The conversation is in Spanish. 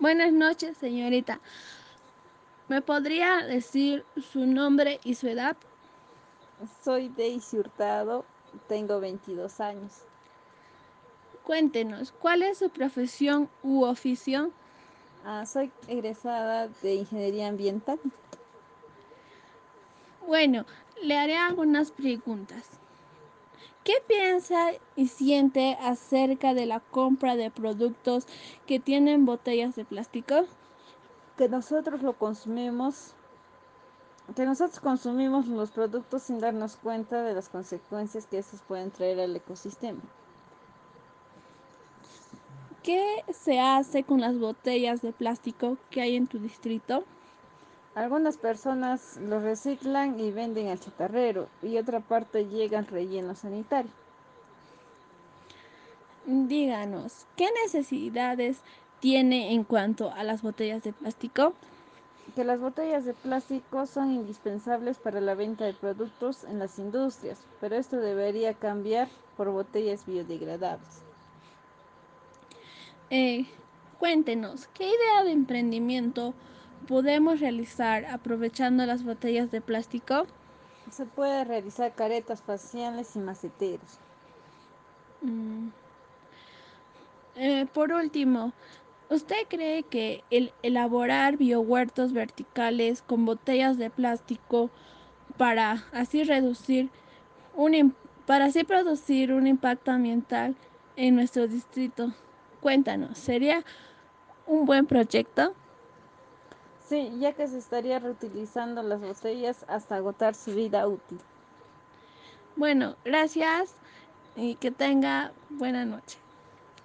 Buenas noches, señorita. ¿Me podría decir su nombre y su edad? Soy Daisy Hurtado, tengo 22 años. Cuéntenos, ¿cuál es su profesión u oficio? Ah, soy egresada de Ingeniería Ambiental. Bueno, le haré algunas preguntas. ¿Qué piensa y siente acerca de la compra de productos que tienen botellas de plástico? Que nosotros lo consumimos, que nosotros consumimos los productos sin darnos cuenta de las consecuencias que estos pueden traer al ecosistema. ¿Qué se hace con las botellas de plástico que hay en tu distrito? Algunas personas lo reciclan y venden al chatarrero y otra parte llega al relleno sanitario. Díganos, ¿qué necesidades tiene en cuanto a las botellas de plástico? Que las botellas de plástico son indispensables para la venta de productos en las industrias, pero esto debería cambiar por botellas biodegradables. Eh, cuéntenos, ¿qué idea de emprendimiento podemos realizar aprovechando las botellas de plástico? Se puede realizar caretas faciales y maceteros. Mm. Eh, por último, ¿usted cree que el elaborar biohuertos verticales con botellas de plástico para así reducir un para así producir un impacto ambiental en nuestro distrito? Cuéntanos, ¿sería un buen proyecto? Sí, ya que se estaría reutilizando las botellas hasta agotar su vida útil. Bueno, gracias y que tenga buena noche.